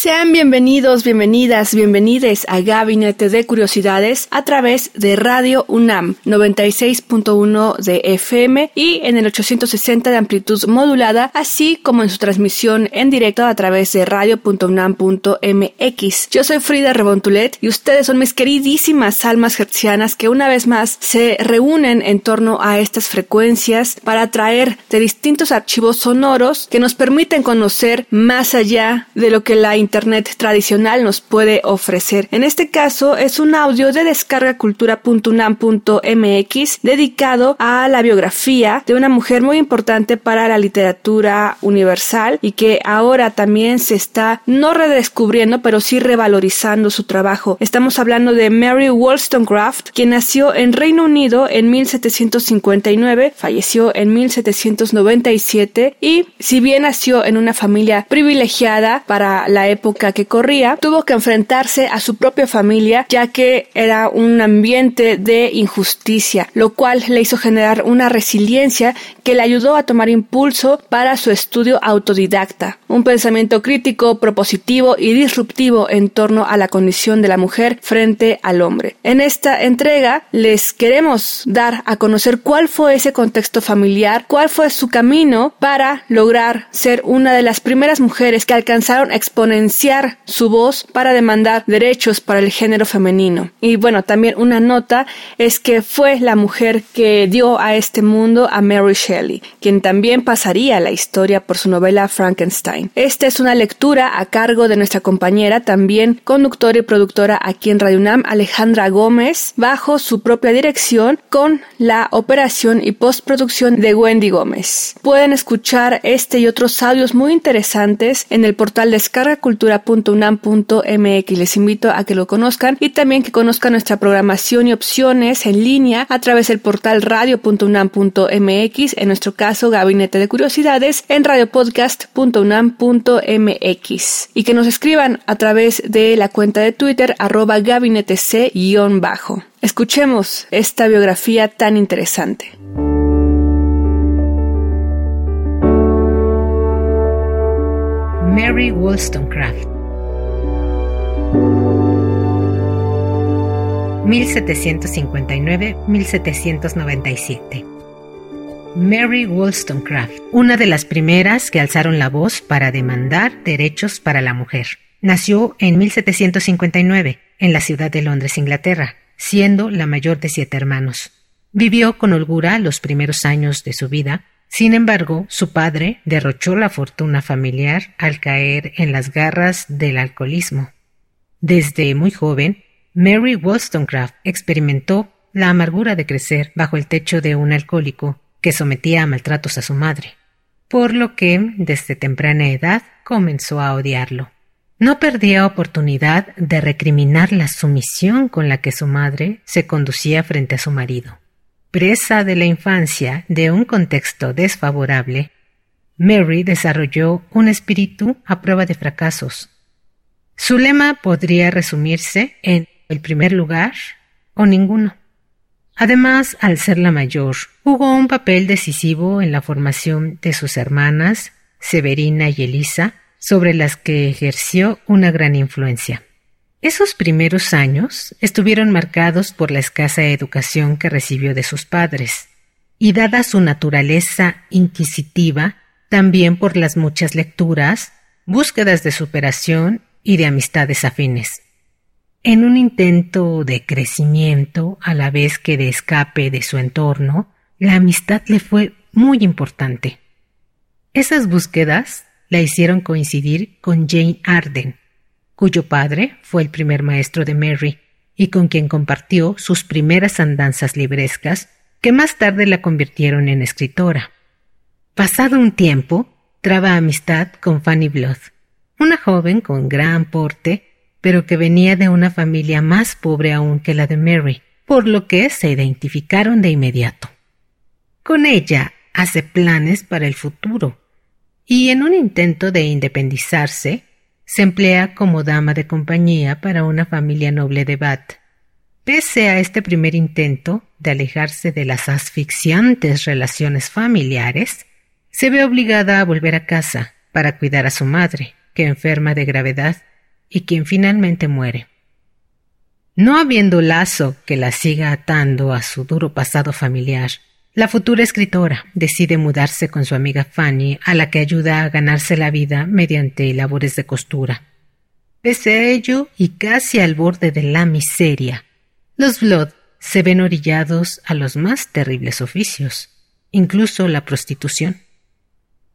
Sean bienvenidos, bienvenidas, bienvenides a Gabinete de Curiosidades a través de Radio UNAM 96.1 de FM y en el 860 de amplitud modulada, así como en su transmisión en directo a través de radio.unam.mx. Yo soy Frida Rebontulet y ustedes son mis queridísimas almas hertzianas que una vez más se reúnen en torno a estas frecuencias para traer de distintos archivos sonoros que nos permiten conocer más allá de lo que la Internet tradicional nos puede ofrecer. En este caso es un audio de descargacultura.unam.mx dedicado a la biografía de una mujer muy importante para la literatura universal y que ahora también se está no redescubriendo pero sí revalorizando su trabajo. Estamos hablando de Mary Wollstonecraft, quien nació en Reino Unido en 1759, falleció en 1797 y si bien nació en una familia privilegiada para la época que corría, tuvo que enfrentarse a su propia familia ya que era un ambiente de injusticia, lo cual le hizo generar una resiliencia que le ayudó a tomar impulso para su estudio autodidacta, un pensamiento crítico, propositivo y disruptivo en torno a la condición de la mujer frente al hombre. En esta entrega les queremos dar a conocer cuál fue ese contexto familiar, cuál fue su camino para lograr ser una de las primeras mujeres que alcanzaron a su voz para demandar derechos para el género femenino. Y bueno, también una nota es que fue la mujer que dio a este mundo a Mary Shelley, quien también pasaría la historia por su novela Frankenstein. Esta es una lectura a cargo de nuestra compañera, también conductora y productora aquí en Radio UNAM, Alejandra Gómez, bajo su propia dirección con la operación y postproducción de Wendy Gómez. Pueden escuchar este y otros audios muy interesantes en el portal Descarga cultura.unam.mx. Les invito a que lo conozcan y también que conozcan nuestra programación y opciones en línea a través del portal radio.unam.mx, en nuestro caso Gabinete de Curiosidades, en radiopodcast.unam.mx y que nos escriban a través de la cuenta de Twitter arroba gabinete c-bajo. Escuchemos esta biografía tan interesante. Mary Wollstonecraft 1759-1797 Mary Wollstonecraft, una de las primeras que alzaron la voz para demandar derechos para la mujer. Nació en 1759 en la ciudad de Londres, Inglaterra, siendo la mayor de siete hermanos. Vivió con holgura los primeros años de su vida sin embargo, su padre derrochó la fortuna familiar al caer en las garras del alcoholismo. Desde muy joven, Mary Wollstonecraft experimentó la amargura de crecer bajo el techo de un alcohólico que sometía a maltratos a su madre, por lo que desde temprana edad comenzó a odiarlo. No perdía oportunidad de recriminar la sumisión con la que su madre se conducía frente a su marido. Presa de la infancia de un contexto desfavorable, Mary desarrolló un espíritu a prueba de fracasos. Su lema podría resumirse en el primer lugar o ninguno. Además, al ser la mayor, jugó un papel decisivo en la formación de sus hermanas, Severina y Elisa, sobre las que ejerció una gran influencia. Esos primeros años estuvieron marcados por la escasa educación que recibió de sus padres, y dada su naturaleza inquisitiva, también por las muchas lecturas, búsquedas de superación y de amistades afines. En un intento de crecimiento a la vez que de escape de su entorno, la amistad le fue muy importante. Esas búsquedas la hicieron coincidir con Jane Arden, cuyo padre fue el primer maestro de Mary y con quien compartió sus primeras andanzas librescas que más tarde la convirtieron en escritora. Pasado un tiempo, traba amistad con Fanny Blood, una joven con gran porte, pero que venía de una familia más pobre aún que la de Mary, por lo que se identificaron de inmediato. Con ella hace planes para el futuro, y en un intento de independizarse, se emplea como dama de compañía para una familia noble de Bath. Pese a este primer intento de alejarse de las asfixiantes relaciones familiares, se ve obligada a volver a casa para cuidar a su madre, que enferma de gravedad y quien finalmente muere. No habiendo lazo que la siga atando a su duro pasado familiar, la futura escritora decide mudarse con su amiga Fanny, a la que ayuda a ganarse la vida mediante labores de costura. Pese a ello, y casi al borde de la miseria, los Blood se ven orillados a los más terribles oficios, incluso la prostitución.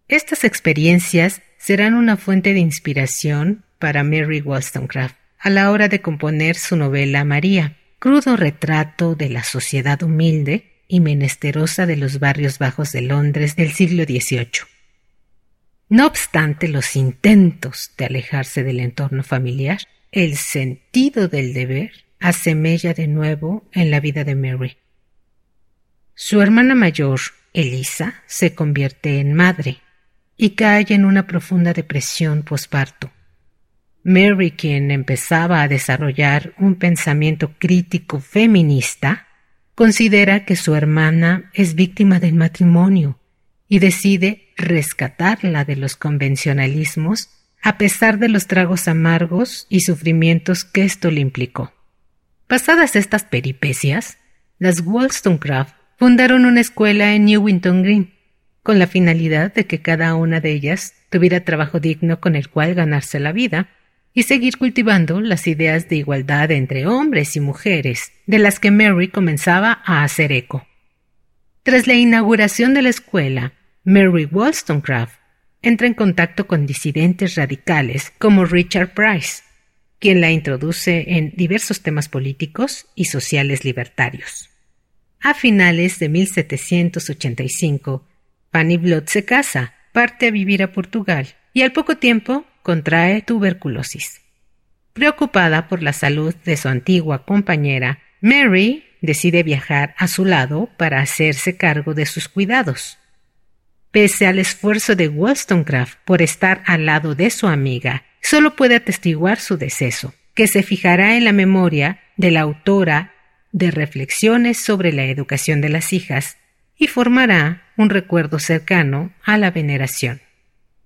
Estas experiencias serán una fuente de inspiración para Mary Wollstonecraft a la hora de componer su novela María, crudo retrato de la sociedad humilde y menesterosa de los barrios bajos de Londres del siglo XVIII. No obstante los intentos de alejarse del entorno familiar, el sentido del deber asemella de nuevo en la vida de Mary. Su hermana mayor, Elisa, se convierte en madre y cae en una profunda depresión posparto. Mary, quien empezaba a desarrollar un pensamiento crítico feminista, considera que su hermana es víctima del matrimonio y decide rescatarla de los convencionalismos a pesar de los tragos amargos y sufrimientos que esto le implicó. Pasadas estas peripecias, las Wollstonecraft fundaron una escuela en Newington Green, con la finalidad de que cada una de ellas tuviera trabajo digno con el cual ganarse la vida y seguir cultivando las ideas de igualdad entre hombres y mujeres, de las que Mary comenzaba a hacer eco. Tras la inauguración de la escuela, Mary Wollstonecraft entra en contacto con disidentes radicales como Richard Price, quien la introduce en diversos temas políticos y sociales libertarios. A finales de 1785, Fanny Blood se casa, parte a vivir a Portugal y al poco tiempo contrae tuberculosis. Preocupada por la salud de su antigua compañera, Mary decide viajar a su lado para hacerse cargo de sus cuidados. Pese al esfuerzo de Wollstonecraft por estar al lado de su amiga solo puede atestiguar su deceso, que se fijará en la memoria de la autora de reflexiones sobre la educación de las hijas y formará un recuerdo cercano a la veneración.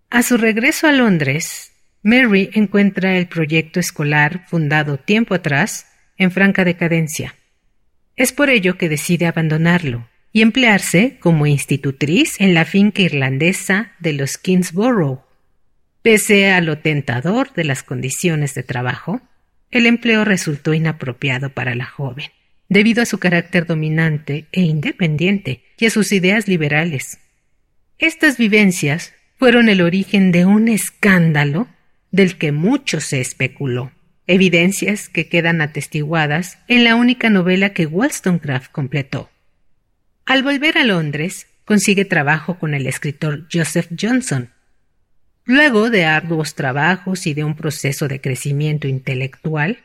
A su regreso a Londres, Mary encuentra el proyecto escolar fundado tiempo atrás en franca decadencia. Es por ello que decide abandonarlo y emplearse como institutriz en la finca irlandesa de los Kingsborough, Pese a lo tentador de las condiciones de trabajo, el empleo resultó inapropiado para la joven, debido a su carácter dominante e independiente y a sus ideas liberales. Estas vivencias fueron el origen de un escándalo del que mucho se especuló, evidencias que quedan atestiguadas en la única novela que Wollstonecraft completó. Al volver a Londres, consigue trabajo con el escritor Joseph Johnson, Luego de arduos trabajos y de un proceso de crecimiento intelectual,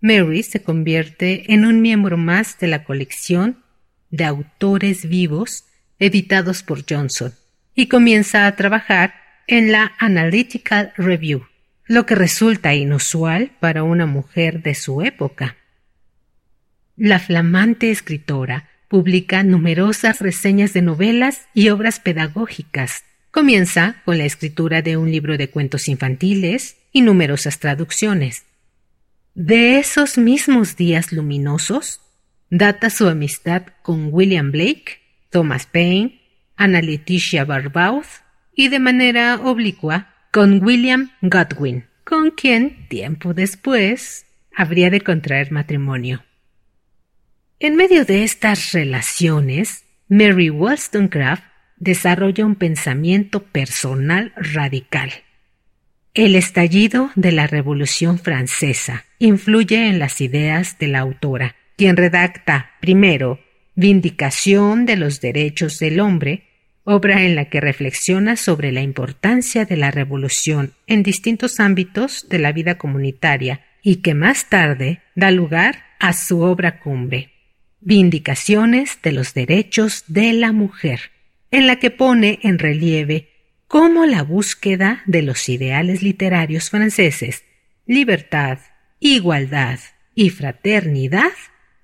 Mary se convierte en un miembro más de la colección de autores vivos editados por Johnson y comienza a trabajar en la Analytical Review, lo que resulta inusual para una mujer de su época. La flamante escritora publica numerosas reseñas de novelas y obras pedagógicas Comienza con la escritura de un libro de cuentos infantiles y numerosas traducciones. De esos mismos días luminosos data su amistad con William Blake, Thomas Paine, Ana Leticia Barbaud y de manera oblicua con William Godwin, con quien tiempo después habría de contraer matrimonio. En medio de estas relaciones, Mary Wollstonecraft desarrolla un pensamiento personal radical. El estallido de la Revolución Francesa influye en las ideas de la autora, quien redacta primero Vindicación de los Derechos del Hombre, obra en la que reflexiona sobre la importancia de la revolución en distintos ámbitos de la vida comunitaria y que más tarde da lugar a su obra cumbre, Vindicaciones de los Derechos de la Mujer, en la que pone en relieve cómo la búsqueda de los ideales literarios franceses, libertad, igualdad y fraternidad,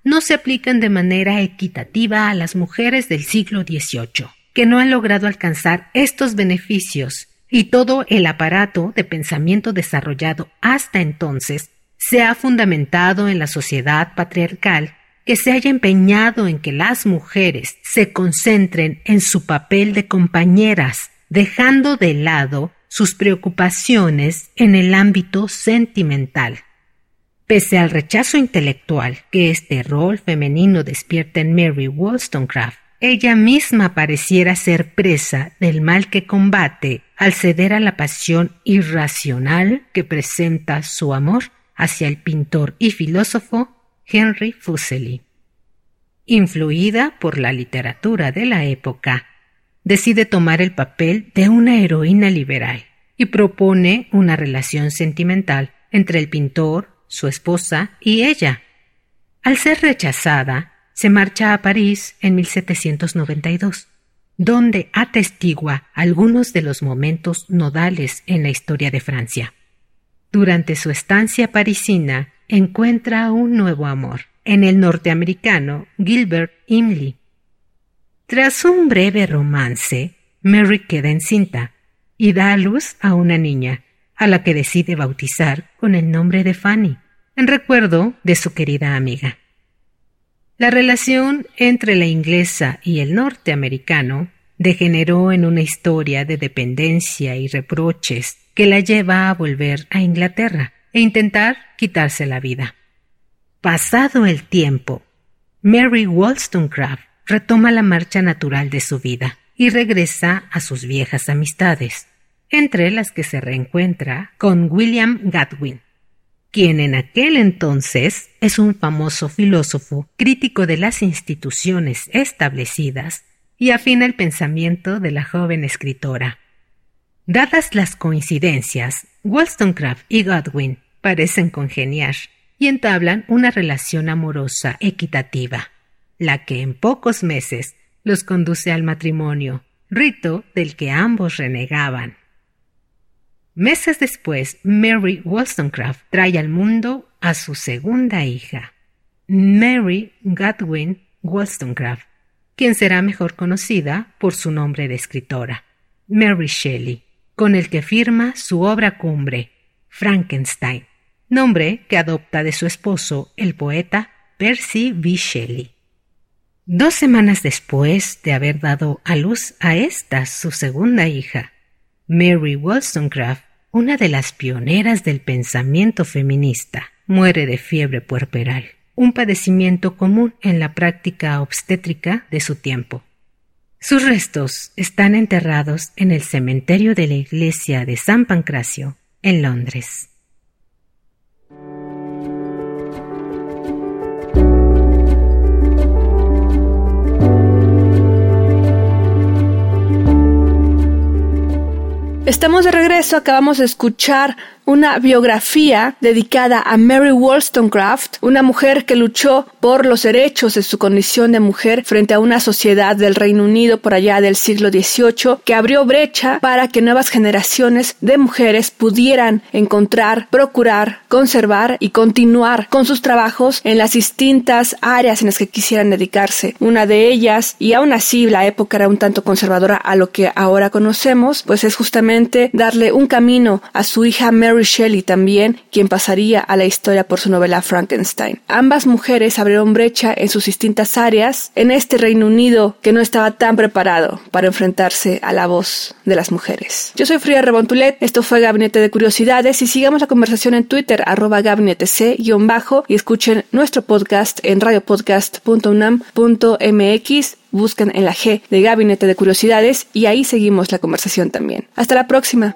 no se aplican de manera equitativa a las mujeres del siglo XVIII, que no han logrado alcanzar estos beneficios y todo el aparato de pensamiento desarrollado hasta entonces se ha fundamentado en la sociedad patriarcal que se haya empeñado en que las mujeres se concentren en su papel de compañeras, dejando de lado sus preocupaciones en el ámbito sentimental. Pese al rechazo intelectual que este rol femenino despierta en Mary Wollstonecraft, ella misma pareciera ser presa del mal que combate al ceder a la pasión irracional que presenta su amor hacia el pintor y filósofo Henry Fuseli. Influida por la literatura de la época, decide tomar el papel de una heroína liberal y propone una relación sentimental entre el pintor, su esposa y ella. Al ser rechazada, se marcha a París en 1792, donde atestigua algunos de los momentos nodales en la historia de Francia. Durante su estancia parisina, encuentra un nuevo amor en el norteamericano Gilbert Imley. Tras un breve romance, Mary queda encinta y da a luz a una niña, a la que decide bautizar con el nombre de Fanny, en recuerdo de su querida amiga. La relación entre la inglesa y el norteamericano degeneró en una historia de dependencia y reproches que la lleva a volver a Inglaterra e intentar quitarse la vida. Pasado el tiempo, Mary Wollstonecraft retoma la marcha natural de su vida y regresa a sus viejas amistades, entre las que se reencuentra con William Godwin, quien en aquel entonces es un famoso filósofo crítico de las instituciones establecidas y afina el pensamiento de la joven escritora. Dadas las coincidencias, Wollstonecraft y Godwin parecen congeniar y entablan una relación amorosa equitativa, la que en pocos meses los conduce al matrimonio, rito del que ambos renegaban. Meses después, Mary Wollstonecraft trae al mundo a su segunda hija, Mary Godwin Wollstonecraft, quien será mejor conocida por su nombre de escritora, Mary Shelley con el que firma su obra cumbre, Frankenstein, nombre que adopta de su esposo, el poeta Percy B. Shelley. Dos semanas después de haber dado a luz a esta su segunda hija, Mary Wollstonecraft, una de las pioneras del pensamiento feminista, muere de fiebre puerperal, un padecimiento común en la práctica obstétrica de su tiempo. Sus restos están enterrados en el cementerio de la iglesia de San Pancracio, en Londres. Estamos de regreso, acabamos de escuchar una biografía dedicada a Mary Wollstonecraft, una mujer que luchó por los derechos de su condición de mujer frente a una sociedad del Reino Unido por allá del siglo XVIII que abrió brecha para que nuevas generaciones de mujeres pudieran encontrar, procurar, conservar y continuar con sus trabajos en las distintas áreas en las que quisieran dedicarse. Una de ellas, y aún así la época era un tanto conservadora a lo que ahora conocemos, pues es justamente darle un camino a su hija Mary Mary Shelley también, quien pasaría a la historia por su novela Frankenstein. Ambas mujeres abrieron brecha en sus distintas áreas en este Reino Unido que no estaba tan preparado para enfrentarse a la voz de las mujeres. Yo soy Fría Rebontulet, esto fue Gabinete de Curiosidades y sigamos la conversación en Twitter arroba gabinete c-bajo y escuchen nuestro podcast en radiopodcast.unam.mx buscan en la G de Gabinete de Curiosidades y ahí seguimos la conversación también. Hasta la próxima.